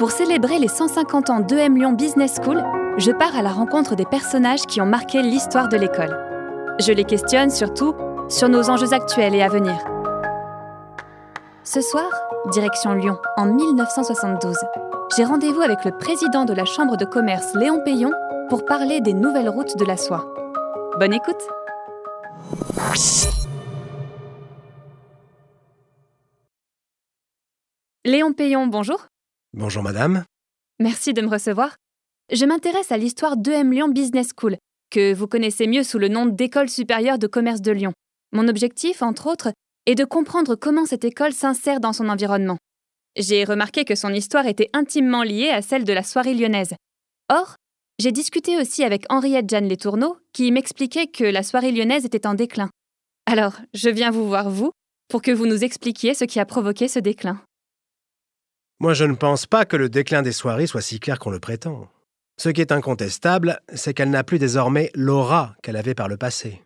Pour célébrer les 150 ans d'EM Lyon Business School, je pars à la rencontre des personnages qui ont marqué l'histoire de l'école. Je les questionne surtout sur nos enjeux actuels et à venir. Ce soir, direction Lyon, en 1972. J'ai rendez-vous avec le président de la Chambre de commerce Léon Payon pour parler des nouvelles routes de la soie. Bonne écoute Léon Payon, bonjour. Bonjour madame. Merci de me recevoir. Je m'intéresse à l'histoire d'EM Lyon Business School, que vous connaissez mieux sous le nom d'École supérieure de commerce de Lyon. Mon objectif, entre autres, est de comprendre comment cette école s'insère dans son environnement. J'ai remarqué que son histoire était intimement liée à celle de la soirée lyonnaise. Or, j'ai discuté aussi avec Henriette Jeanne Letourneau, qui m'expliquait que la soirée lyonnaise était en déclin. Alors, je viens vous voir, vous, pour que vous nous expliquiez ce qui a provoqué ce déclin. Moi, je ne pense pas que le déclin des soirées soit si clair qu'on le prétend. Ce qui est incontestable, c'est qu'elle n'a plus désormais l'aura qu'elle avait par le passé.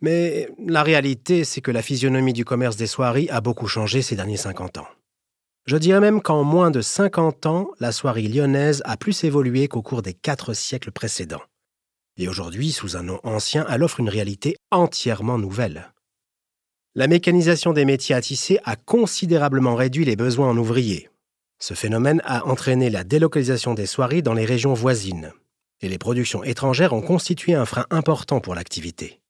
Mais la réalité, c'est que la physionomie du commerce des soirées a beaucoup changé ces derniers 50 ans. Je dirais même qu'en moins de 50 ans, la soirée lyonnaise a plus évolué qu'au cours des quatre siècles précédents. Et aujourd'hui, sous un nom ancien, elle offre une réalité entièrement nouvelle. La mécanisation des métiers à tisser a considérablement réduit les besoins en ouvriers, ce phénomène a entraîné la délocalisation des soieries dans les régions voisines, et les productions étrangères ont constitué un frein important pour l'activité.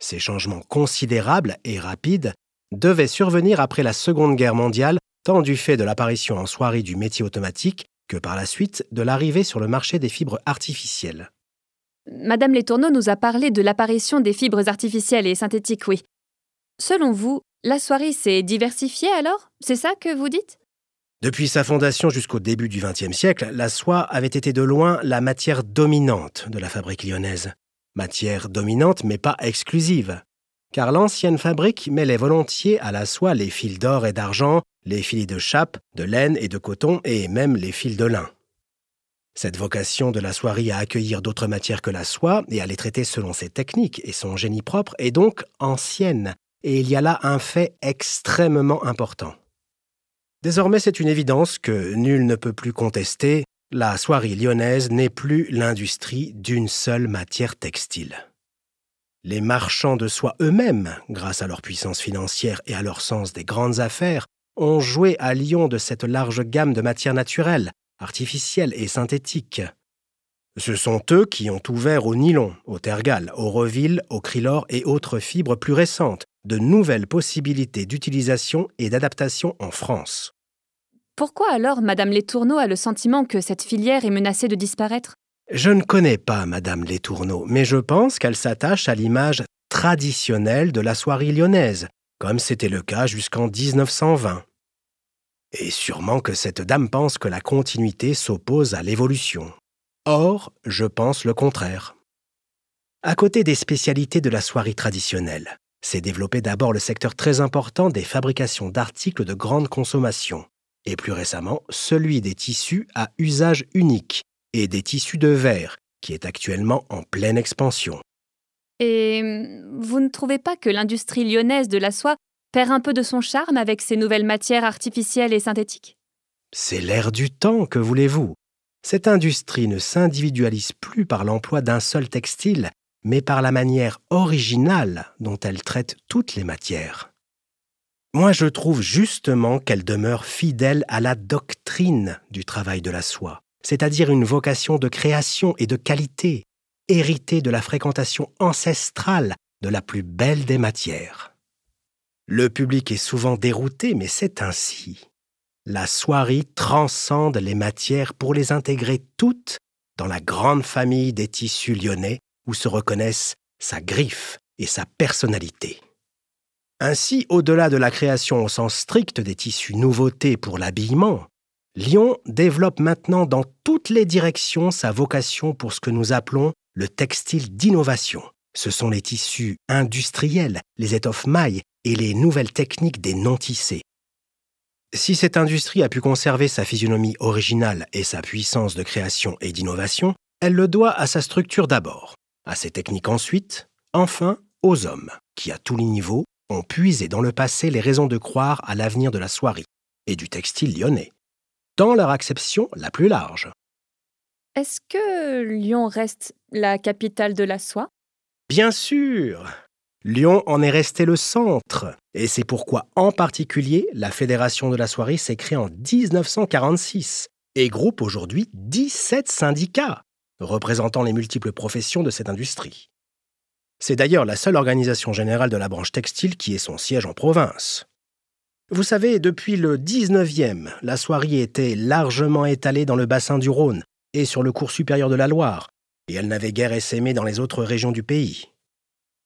Ces changements considérables et rapides devaient survenir après la Seconde Guerre mondiale, tant du fait de l'apparition en soierie du métier automatique que par la suite de l'arrivée sur le marché des fibres artificielles. Madame Letourneau nous a parlé de l'apparition des fibres artificielles et synthétiques, oui. Selon vous, la soierie s'est diversifiée alors? C'est ça que vous dites? Depuis sa fondation jusqu'au début du XXe siècle, la soie avait été de loin la matière dominante de la fabrique lyonnaise. Matière dominante mais pas exclusive, car l'ancienne fabrique mêlait volontiers à la soie les fils d'or et d'argent, les filets de chape, de laine et de coton et même les fils de lin. Cette vocation de la soierie à accueillir d'autres matières que la soie et à les traiter selon ses techniques et son génie propre est donc ancienne, et il y a là un fait extrêmement important. Désormais, c'est une évidence que nul ne peut plus contester, la soierie lyonnaise n'est plus l'industrie d'une seule matière textile. Les marchands de soie eux-mêmes, grâce à leur puissance financière et à leur sens des grandes affaires, ont joué à Lyon de cette large gamme de matières naturelles, artificielles et synthétiques. Ce sont eux qui ont ouvert au nylon, au tergal, au reville, au krylor et autres fibres plus récentes, de nouvelles possibilités d'utilisation et d'adaptation en France. Pourquoi alors Madame Letourneau a le sentiment que cette filière est menacée de disparaître? Je ne connais pas Madame Letourneau, mais je pense qu'elle s'attache à l'image traditionnelle de la soierie lyonnaise, comme c'était le cas jusqu'en 1920. Et sûrement que cette dame pense que la continuité s'oppose à l'évolution. Or, je pense le contraire. À côté des spécialités de la soierie traditionnelle, s'est développé d'abord le secteur très important des fabrications d'articles de grande consommation, et plus récemment celui des tissus à usage unique et des tissus de verre, qui est actuellement en pleine expansion. Et vous ne trouvez pas que l'industrie lyonnaise de la soie perd un peu de son charme avec ces nouvelles matières artificielles et synthétiques? C'est l'air du temps, que voulez-vous? Cette industrie ne s'individualise plus par l'emploi d'un seul textile, mais par la manière originale dont elle traite toutes les matières. Moi, je trouve justement qu'elle demeure fidèle à la doctrine du travail de la soie, c'est-à-dire une vocation de création et de qualité, héritée de la fréquentation ancestrale de la plus belle des matières. Le public est souvent dérouté, mais c'est ainsi. La soierie transcende les matières pour les intégrer toutes dans la grande famille des tissus lyonnais où se reconnaissent sa griffe et sa personnalité. Ainsi, au-delà de la création au sens strict des tissus nouveautés pour l'habillement, Lyon développe maintenant dans toutes les directions sa vocation pour ce que nous appelons le textile d'innovation. Ce sont les tissus industriels, les étoffes mailles et les nouvelles techniques des non-tissés. Si cette industrie a pu conserver sa physionomie originale et sa puissance de création et d'innovation, elle le doit à sa structure d'abord, à ses techniques ensuite, enfin aux hommes, qui à tous les niveaux ont puisé dans le passé les raisons de croire à l'avenir de la soierie et du textile lyonnais. dans leur acception la plus large. Est-ce que Lyon reste la capitale de la soie? Bien sûr Lyon en est resté le centre, et c'est pourquoi en particulier la Fédération de la soierie s'est créée en 1946 et groupe aujourd'hui 17 syndicats représentant les multiples professions de cette industrie. C'est d'ailleurs la seule organisation générale de la branche textile qui ait son siège en province. Vous savez, depuis le 19e, la soierie était largement étalée dans le bassin du Rhône et sur le cours supérieur de la Loire, et elle n'avait guère essaimé dans les autres régions du pays.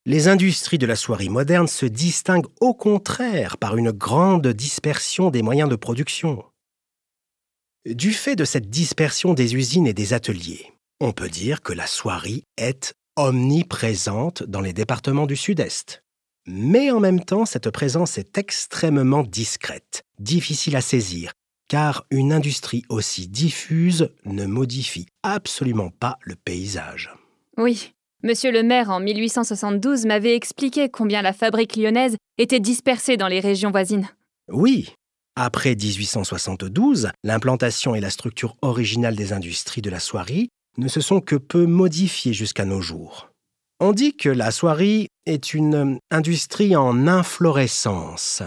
Les industries de la soierie moderne se distinguent au contraire par une grande dispersion des moyens de production. Du fait de cette dispersion des usines et des ateliers, on peut dire que la soierie est omniprésente dans les départements du Sud-Est. Mais en même temps, cette présence est extrêmement discrète, difficile à saisir, car une industrie aussi diffuse ne modifie absolument pas le paysage. Oui, Monsieur le maire, en 1872, m'avait expliqué combien la fabrique lyonnaise était dispersée dans les régions voisines. Oui. Après 1872, l'implantation et la structure originale des industries de la soierie ne se sont que peu modifiées jusqu'à nos jours. On dit que la soierie est une industrie en inflorescence,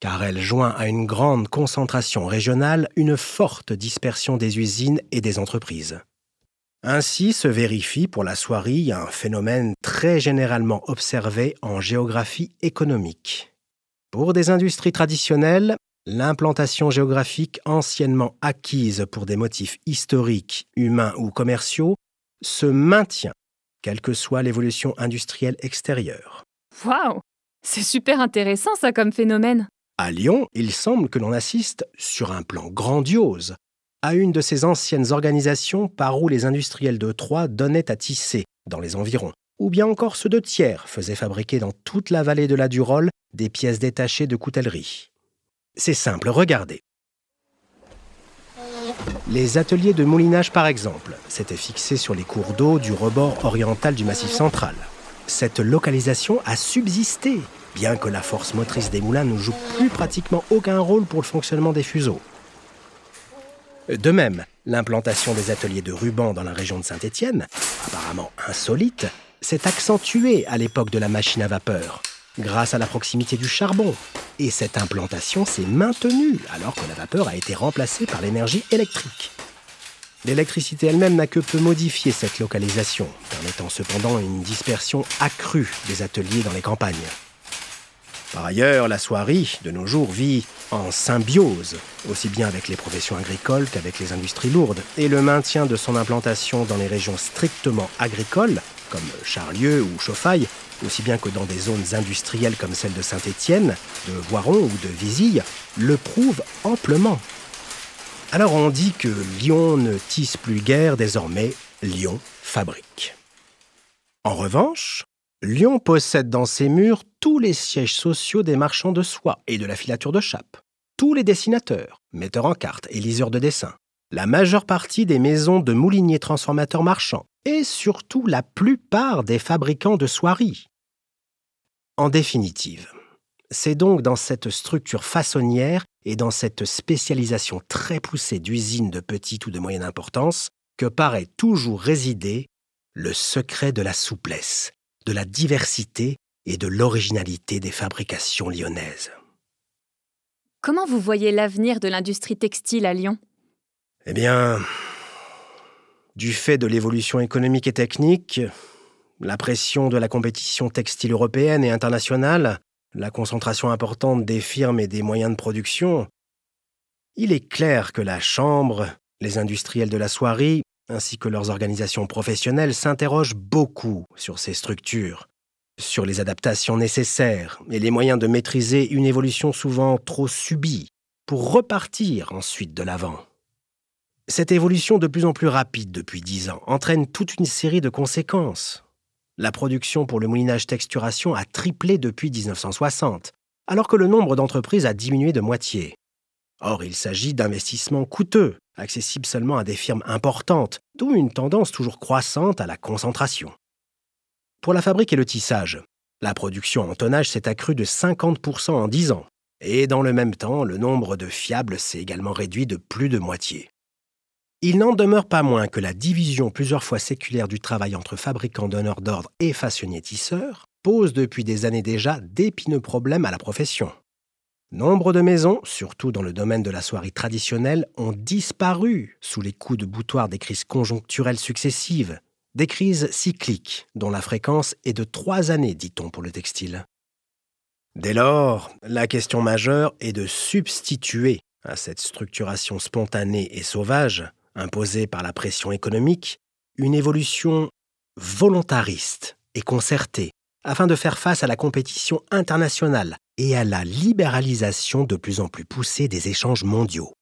car elle joint à une grande concentration régionale une forte dispersion des usines et des entreprises. Ainsi se vérifie pour la soierie un phénomène très généralement observé en géographie économique. Pour des industries traditionnelles, l'implantation géographique anciennement acquise pour des motifs historiques, humains ou commerciaux se maintient, quelle que soit l'évolution industrielle extérieure. Waouh C'est super intéressant ça comme phénomène. À Lyon, il semble que l'on assiste, sur un plan grandiose, à une de ces anciennes organisations par où les industriels de Troyes donnaient à tisser, dans les environs, ou bien encore ceux de Thiers faisaient fabriquer dans toute la vallée de la Durolle des pièces détachées de coutellerie. C'est simple, regardez. Les ateliers de moulinage, par exemple, s'étaient fixés sur les cours d'eau du rebord oriental du Massif central. Cette localisation a subsisté, bien que la force motrice des moulins ne joue plus pratiquement aucun rôle pour le fonctionnement des fuseaux. De même, l'implantation des ateliers de ruban dans la région de Saint-Étienne, apparemment insolite, s'est accentuée à l'époque de la machine à vapeur, grâce à la proximité du charbon. Et cette implantation s'est maintenue alors que la vapeur a été remplacée par l'énergie électrique. L'électricité elle-même n'a que peu modifié cette localisation, permettant cependant une dispersion accrue des ateliers dans les campagnes. Par ailleurs, la soierie, de nos jours, vit en symbiose, aussi bien avec les professions agricoles qu'avec les industries lourdes, et le maintien de son implantation dans les régions strictement agricoles, comme Charlieu ou Chauffaille, aussi bien que dans des zones industrielles comme celle de Saint-Étienne, de Voiron ou de Vizille, le prouve amplement. Alors on dit que Lyon ne tisse plus guère désormais, Lyon fabrique. En revanche, Lyon possède dans ses murs tous les sièges sociaux des marchands de soie et de la filature de chape, tous les dessinateurs, metteurs en carte et liseurs de dessins, la majeure partie des maisons de mouliniers transformateurs marchands et surtout la plupart des fabricants de soieries. En définitive, c'est donc dans cette structure façonnière et dans cette spécialisation très poussée d'usines de petite ou de moyenne importance que paraît toujours résider le secret de la souplesse de la diversité et de l'originalité des fabrications lyonnaises. Comment vous voyez l'avenir de l'industrie textile à Lyon? Eh bien, du fait de l'évolution économique et technique, la pression de la compétition textile européenne et internationale, la concentration importante des firmes et des moyens de production, il est clair que la Chambre, les industriels de la soierie ainsi que leurs organisations professionnelles s'interrogent beaucoup sur ces structures, sur les adaptations nécessaires et les moyens de maîtriser une évolution souvent trop subie pour repartir ensuite de l'avant. Cette évolution de plus en plus rapide depuis dix ans entraîne toute une série de conséquences. La production pour le moulinage texturation a triplé depuis 1960, alors que le nombre d'entreprises a diminué de moitié. Or, il s'agit d'investissements coûteux, accessibles seulement à des firmes importantes, d'où une tendance toujours croissante à la concentration. Pour la fabrique et le tissage, la production en tonnage s'est accrue de 50% en 10 ans, Et dans le même temps, le nombre de fiables s'est également réduit de plus de moitié. Il n'en demeure pas moins que la division plusieurs fois séculaire du travail entre fabricants donneurs d'ordre et façonniers tisseurs pose depuis des années déjà d'épineux problèmes à la profession. Nombre de maisons, surtout dans le domaine de la soierie traditionnelle, ont disparu sous les coups de boutoir des crises conjoncturelles successives, des crises cycliques dont la fréquence est de trois années, dit-on pour le textile. Dès lors, la question majeure est de substituer à cette structuration spontanée et sauvage imposée par la pression économique, une évolution volontariste et concertée, afin de faire face à la compétition internationale et à la libéralisation de plus en plus poussée des échanges mondiaux.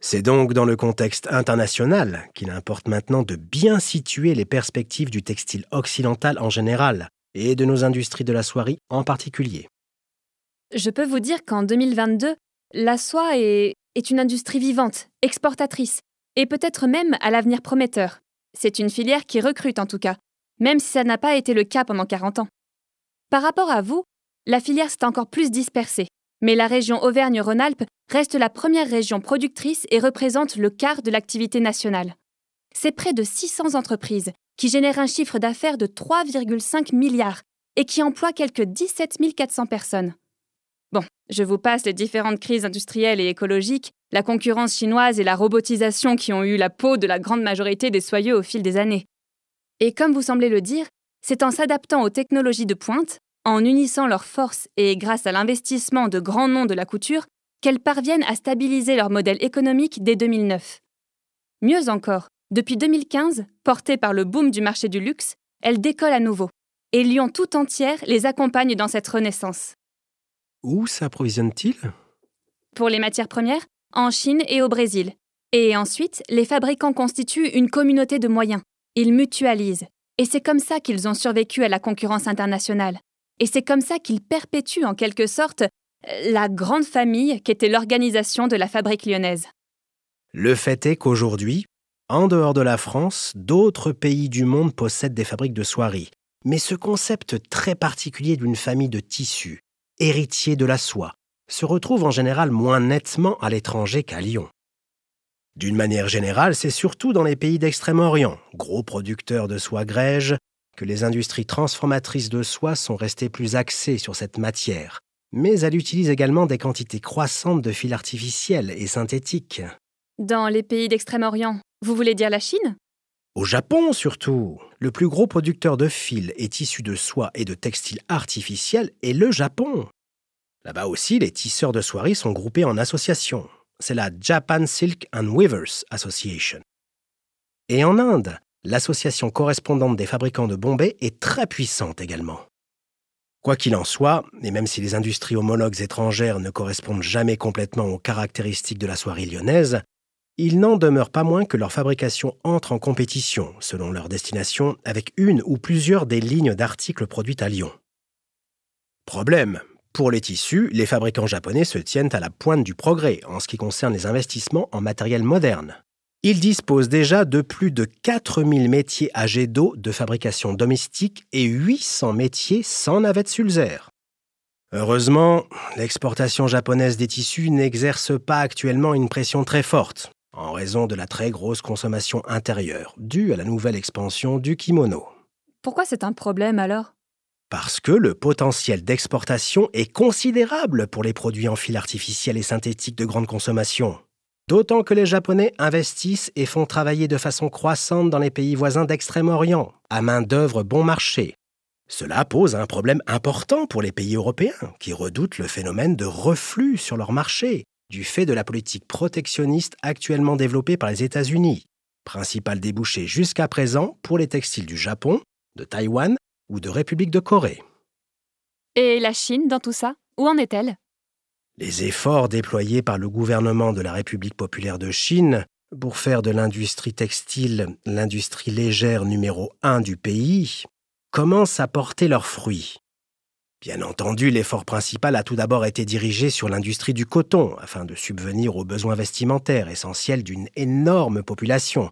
C'est donc dans le contexte international qu'il importe maintenant de bien situer les perspectives du textile occidental en général et de nos industries de la soierie en particulier. Je peux vous dire qu'en 2022, la soie est, est une industrie vivante, exportatrice, et peut-être même à l'avenir prometteur. C'est une filière qui recrute en tout cas, même si ça n'a pas été le cas pendant 40 ans. Par rapport à vous, la filière s'est encore plus dispersée, mais la région Auvergne-Rhône-Alpes reste la première région productrice et représente le quart de l'activité nationale. C'est près de 600 entreprises qui génèrent un chiffre d'affaires de 3,5 milliards et qui emploient quelques 17 400 personnes. Bon, je vous passe les différentes crises industrielles et écologiques, la concurrence chinoise et la robotisation qui ont eu la peau de la grande majorité des soyeux au fil des années. Et comme vous semblez le dire, c'est en s'adaptant aux technologies de pointe, en unissant leurs forces et grâce à l'investissement de grands noms de la couture, qu'elles parviennent à stabiliser leur modèle économique dès 2009. Mieux encore, depuis 2015, portées par le boom du marché du luxe, elles décollent à nouveau, et Lyon tout entière les accompagne dans cette renaissance. Où s'approvisionnent-ils Pour les matières premières, en Chine et au Brésil. Et ensuite, les fabricants constituent une communauté de moyens. Ils mutualisent. Et c'est comme ça qu'ils ont survécu à la concurrence internationale. Et c'est comme ça qu'ils perpétuent en quelque sorte la grande famille qu'était l'organisation de la fabrique lyonnaise. Le fait est qu'aujourd'hui, en dehors de la France, d'autres pays du monde possèdent des fabriques de soieries. Mais ce concept très particulier d'une famille de tissus, héritier de la soie, se retrouve en général moins nettement à l'étranger qu'à Lyon. D'une manière générale, c'est surtout dans les pays d'Extrême-Orient, gros producteurs de soie grège, que les industries transformatrices de soie sont restées plus axées sur cette matière, mais elles utilisent également des quantités croissantes de fils artificiels et synthétiques. Dans les pays d'Extrême-Orient, vous voulez dire la Chine? Au Japon surtout, le plus gros producteur de fils et tissus de soie et de textiles artificiels est le Japon. Là-bas aussi, les tisseurs de soieries sont groupés en associations. C'est la Japan Silk and Weavers Association. Et en Inde, l'association correspondante des fabricants de Bombay est très puissante également. Quoi qu'il en soit, et même si les industries homologues étrangères ne correspondent jamais complètement aux caractéristiques de la soierie lyonnaise, il n'en demeure pas moins que leur fabrication entre en compétition, selon leur destination, avec une ou plusieurs des lignes d'articles produites à Lyon. Problème, pour les tissus, les fabricants japonais se tiennent à la pointe du progrès en ce qui concerne les investissements en matériel moderne. Ils disposent déjà de plus de 4000 métiers à jet d'eau de fabrication domestique et 800 métiers sans navette Sulzer. Heureusement, l'exportation japonaise des tissus n'exerce pas actuellement une pression très forte, en raison de la très grosse consommation intérieure, due à la nouvelle expansion du kimono. Pourquoi c'est un problème alors? Parce que le potentiel d'exportation est considérable pour les produits en fil artificiel et synthétique de grande consommation. D'autant que les Japonais investissent et font travailler de façon croissante dans les pays voisins d'Extrême-Orient, à main-d'œuvre bon marché. Cela pose un problème important pour les pays européens, qui redoutent le phénomène de reflux sur leur marché, du fait de la politique protectionniste actuellement développée par les États-Unis, principal débouché jusqu'à présent pour les textiles du Japon, de Taïwan ou de République de Corée. Et la Chine dans tout ça? Où en est-elle? Les efforts déployés par le gouvernement de la République populaire de Chine pour faire de l'industrie textile l'industrie légère numéro un du pays commencent à porter leurs fruits. Bien entendu, l'effort principal a tout d'abord été dirigé sur l'industrie du coton, afin de subvenir aux besoins vestimentaires essentiels d'une énorme population,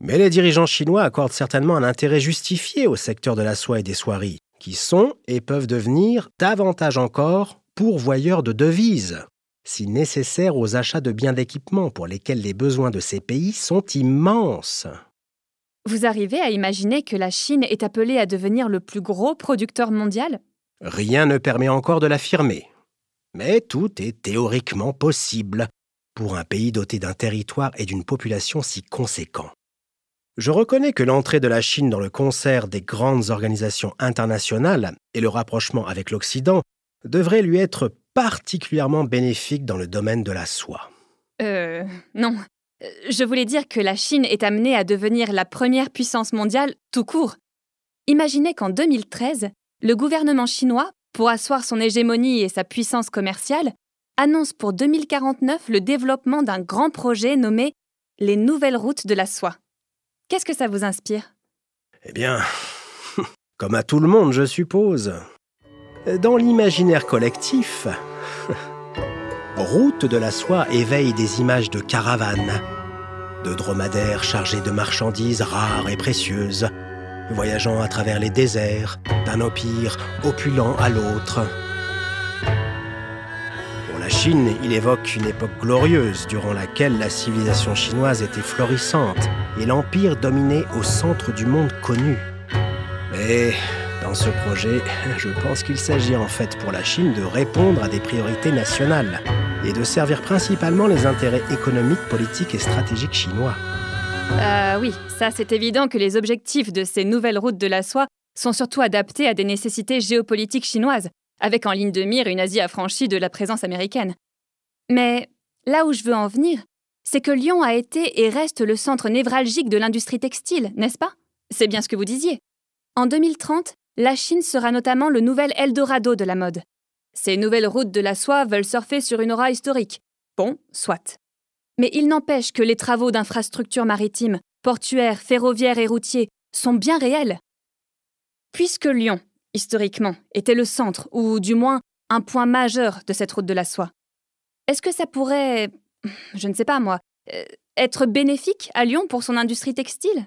mais les dirigeants chinois accordent certainement un intérêt justifié au secteur de la soie et des soieries, qui sont et peuvent devenir davantage encore pourvoyeur de devises, si nécessaire aux achats de biens d'équipement pour lesquels les besoins de ces pays sont immenses. Vous arrivez à imaginer que la Chine est appelée à devenir le plus gros producteur mondial? Rien ne permet encore de l'affirmer. Mais tout est théoriquement possible pour un pays doté d'un territoire et d'une population si conséquents. Je reconnais que l'entrée de la Chine dans le concert des grandes organisations internationales et le rapprochement avec l'Occident devrait lui être particulièrement bénéfique dans le domaine de la soie. Euh. Non. Je voulais dire que la Chine est amenée à devenir la première puissance mondiale tout court. Imaginez qu'en 2013, le gouvernement chinois, pour asseoir son hégémonie et sa puissance commerciale, annonce pour 2049 le développement d'un grand projet nommé les Nouvelles Routes de la Soie. Qu'est-ce que ça vous inspire? Eh bien, comme à tout le monde, je suppose. Dans l'imaginaire collectif, Route de la soie éveille des images de caravanes, de dromadaires chargés de marchandises rares et précieuses, voyageant à travers les déserts, d'un empire opulent à l'autre. Pour la Chine, il évoque une époque glorieuse durant laquelle la civilisation chinoise était florissante et l'empire dominait au centre du monde connu. Mais dans ce projet, je pense qu'il s'agit en fait pour la Chine de répondre à des priorités nationales et de servir principalement les intérêts économiques, politiques et stratégiques chinois. Euh, oui, ça c'est évident que les objectifs de ces nouvelles routes de la soie sont surtout adaptés à des nécessités géopolitiques chinoises, avec en ligne de mire une Asie affranchie de la présence américaine. Mais là où je veux en venir, c'est que Lyon a été et reste le centre névralgique de l'industrie textile, n'est-ce pas? C'est bien ce que vous disiez. En 2030, la Chine sera notamment le nouvel Eldorado de la mode. Ces nouvelles routes de la soie veulent surfer sur une aura historique. Bon, soit. Mais il n'empêche que les travaux d'infrastructures maritimes, portuaires, ferroviaires et routiers sont bien réels. Puisque Lyon, historiquement, était le centre, ou du moins un point majeur de cette route de la soie, est-ce que ça pourrait, je ne sais pas moi, euh, être bénéfique à Lyon pour son industrie textile?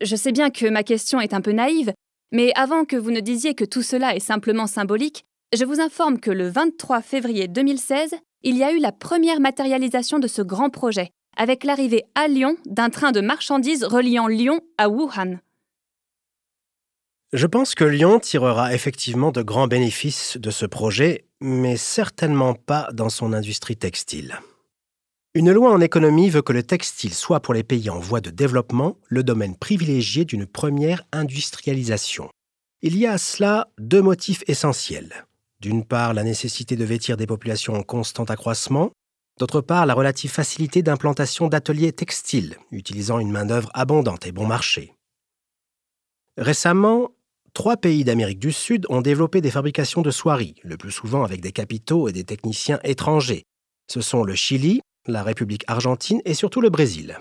Je sais bien que ma question est un peu naïve, mais avant que vous ne disiez que tout cela est simplement symbolique, je vous informe que le 23 février 2016, il y a eu la première matérialisation de ce grand projet, avec l'arrivée à Lyon d'un train de marchandises reliant Lyon à Wuhan. Je pense que Lyon tirera effectivement de grands bénéfices de ce projet, mais certainement pas dans son industrie textile. Une loi en économie veut que le textile soit pour les pays en voie de développement le domaine privilégié d'une première industrialisation. Il y a à cela deux motifs essentiels. D'une part, la nécessité de vêtir des populations en constant accroissement, d'autre part, la relative facilité d'implantation d'ateliers textiles, utilisant une main-d'œuvre abondante et bon marché. Récemment, trois pays d'Amérique du Sud ont développé des fabrications de soieries, le plus souvent avec des capitaux et des techniciens étrangers. Ce sont le Chili, la République argentine et surtout le Brésil.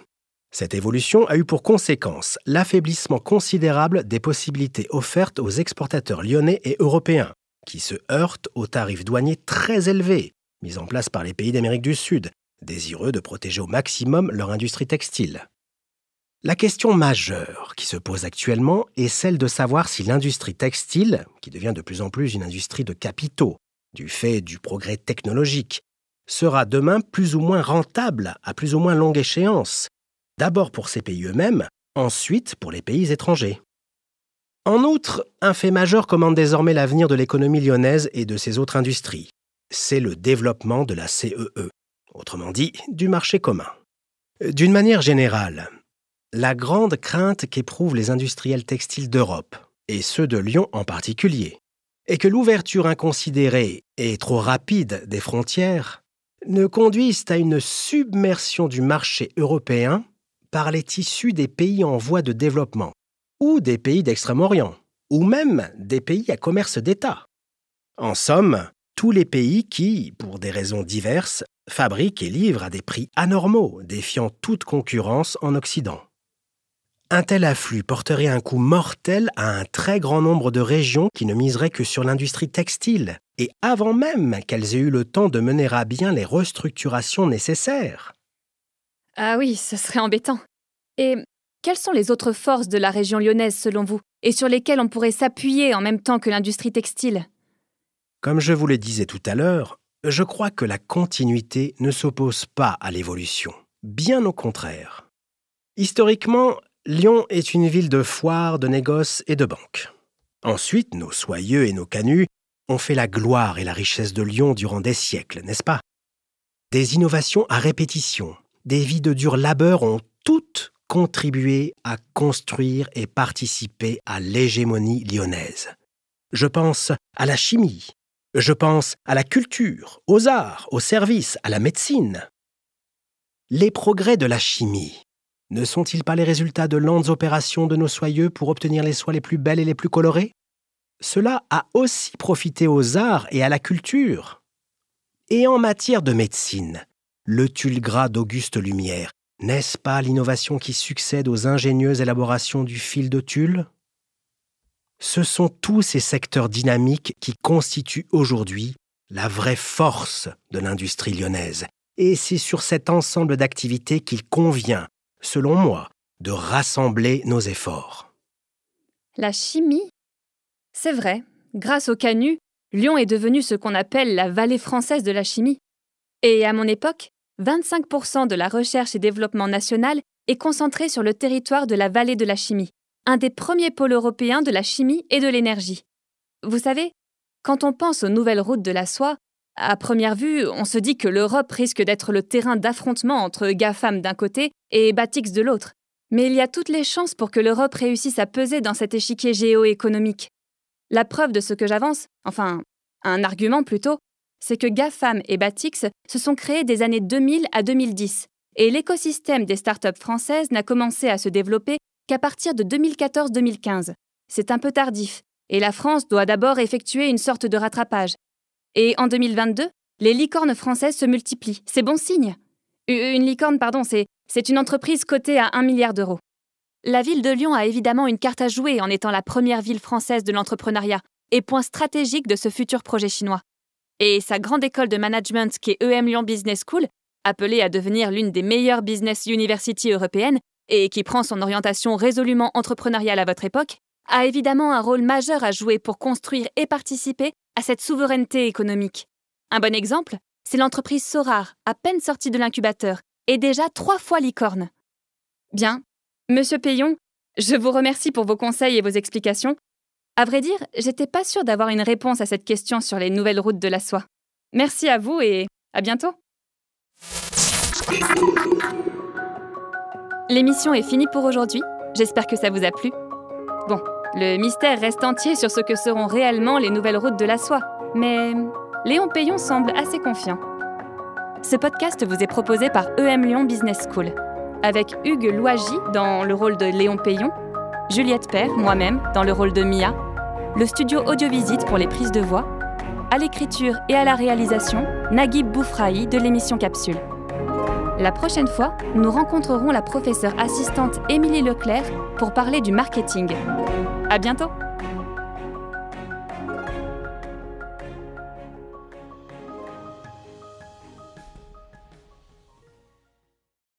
Cette évolution a eu pour conséquence l'affaiblissement considérable des possibilités offertes aux exportateurs lyonnais et européens, qui se heurtent aux tarifs douaniers très élevés mis en place par les pays d'Amérique du Sud, désireux de protéger au maximum leur industrie textile. La question majeure qui se pose actuellement est celle de savoir si l'industrie textile, qui devient de plus en plus une industrie de capitaux, du fait du progrès technologique, sera demain plus ou moins rentable à plus ou moins longue échéance, d'abord pour ces pays eux-mêmes, ensuite pour les pays étrangers. En outre, un fait majeur commande désormais l'avenir de l'économie lyonnaise et de ses autres industries. C'est le développement de la CEE, e, autrement dit, du marché commun. D'une manière générale, la grande crainte qu'éprouvent les industriels textiles d'Europe, et ceux de Lyon en particulier, est que l'ouverture inconsidérée et trop rapide des frontières ne conduise à une submersion du marché européen par les tissus des pays en voie de développement, ou des pays d'Extrême-Orient, ou même des pays à commerce d'État. En somme, tous les pays qui, pour des raisons diverses, fabriquent et livrent à des prix anormaux, défiant toute concurrence en Occident. Un tel afflux porterait un coup mortel à un très grand nombre de régions qui ne miseraient que sur l'industrie textile, et avant même qu'elles aient eu le temps de mener à bien les restructurations nécessaires. Ah oui, ce serait embêtant. Et quelles sont les autres forces de la région lyonnaise selon vous, et sur lesquelles on pourrait s'appuyer en même temps que l'industrie textile? Comme je vous le disais tout à l'heure, je crois que la continuité ne s'oppose pas à l'évolution, bien au contraire. Historiquement, Lyon est une ville de foires, de négoces et de banques. Ensuite, nos soyeux et nos canuts ont fait la gloire et la richesse de Lyon durant des siècles, n'est-ce pas? Des innovations à répétition, des vies de dur labeur ont toutes contribué à construire et participer à l'hégémonie lyonnaise. Je pense à la chimie, je pense à la culture, aux arts, aux services, à la médecine. Les progrès de la chimie ne sont-ils pas les résultats de lentes opérations de nos soyeux pour obtenir les soies les plus belles et les plus colorées? Cela a aussi profité aux arts et à la culture. Et en matière de médecine, le tulle gras d'Auguste Lumière, n'est-ce pas l'innovation qui succède aux ingénieuses élaborations du fil de tulle? Ce sont tous ces secteurs dynamiques qui constituent aujourd'hui la vraie force de l'industrie lyonnaise, et c'est sur cet ensemble d'activités qu'il convient selon moi, de rassembler nos efforts. La chimie? C'est vrai, grâce au Canut, Lyon est devenu ce qu'on appelle la vallée française de la chimie. Et à mon époque, 25% de la recherche et développement national est concentré sur le territoire de la vallée de la chimie, un des premiers pôles européens de la chimie et de l'énergie. Vous savez, quand on pense aux nouvelles routes de la soie, à première vue, on se dit que l'Europe risque d'être le terrain d'affrontement entre GAFAM d'un côté et Batix de l'autre. Mais il y a toutes les chances pour que l'Europe réussisse à peser dans cet échiquier géoéconomique. La preuve de ce que j'avance, enfin, un argument plutôt, c'est que GAFAM et Batix se sont créés des années 2000 à 2010, et l'écosystème des startups françaises n'a commencé à se développer qu'à partir de 2014-2015. C'est un peu tardif, et la France doit d'abord effectuer une sorte de rattrapage, et en 2022, les licornes françaises se multiplient. C'est bon signe? Une licorne, pardon, c'est une entreprise cotée à 1 milliard d'euros. La ville de Lyon a évidemment une carte à jouer en étant la première ville française de l'entrepreneuriat et point stratégique de ce futur projet chinois. Et sa grande école de management qui est EM Lyon Business School, appelée à devenir l'une des meilleures business universities européennes et qui prend son orientation résolument entrepreneuriale à votre époque, a évidemment un rôle majeur à jouer pour construire et participer à cette souveraineté économique. Un bon exemple, c'est l'entreprise Sorar, à peine sortie de l'incubateur, et déjà trois fois licorne. Bien. Monsieur Payon, je vous remercie pour vos conseils et vos explications. À vrai dire, j'étais pas sûre d'avoir une réponse à cette question sur les nouvelles routes de la soie. Merci à vous et à bientôt. L'émission est finie pour aujourd'hui. J'espère que ça vous a plu. Bon, le mystère reste entier sur ce que seront réellement les nouvelles routes de la soie, mais Léon Payon semble assez confiant. Ce podcast vous est proposé par EM Lyon Business School, avec Hugues Louagie dans le rôle de Léon Payon, Juliette Père, moi-même, dans le rôle de Mia, le studio Audiovisite pour les prises de voix, à l'écriture et à la réalisation, Naguib Boufraï de l'émission Capsule. La prochaine fois, nous rencontrerons la professeure assistante Émilie Leclerc pour parler du marketing. À bientôt!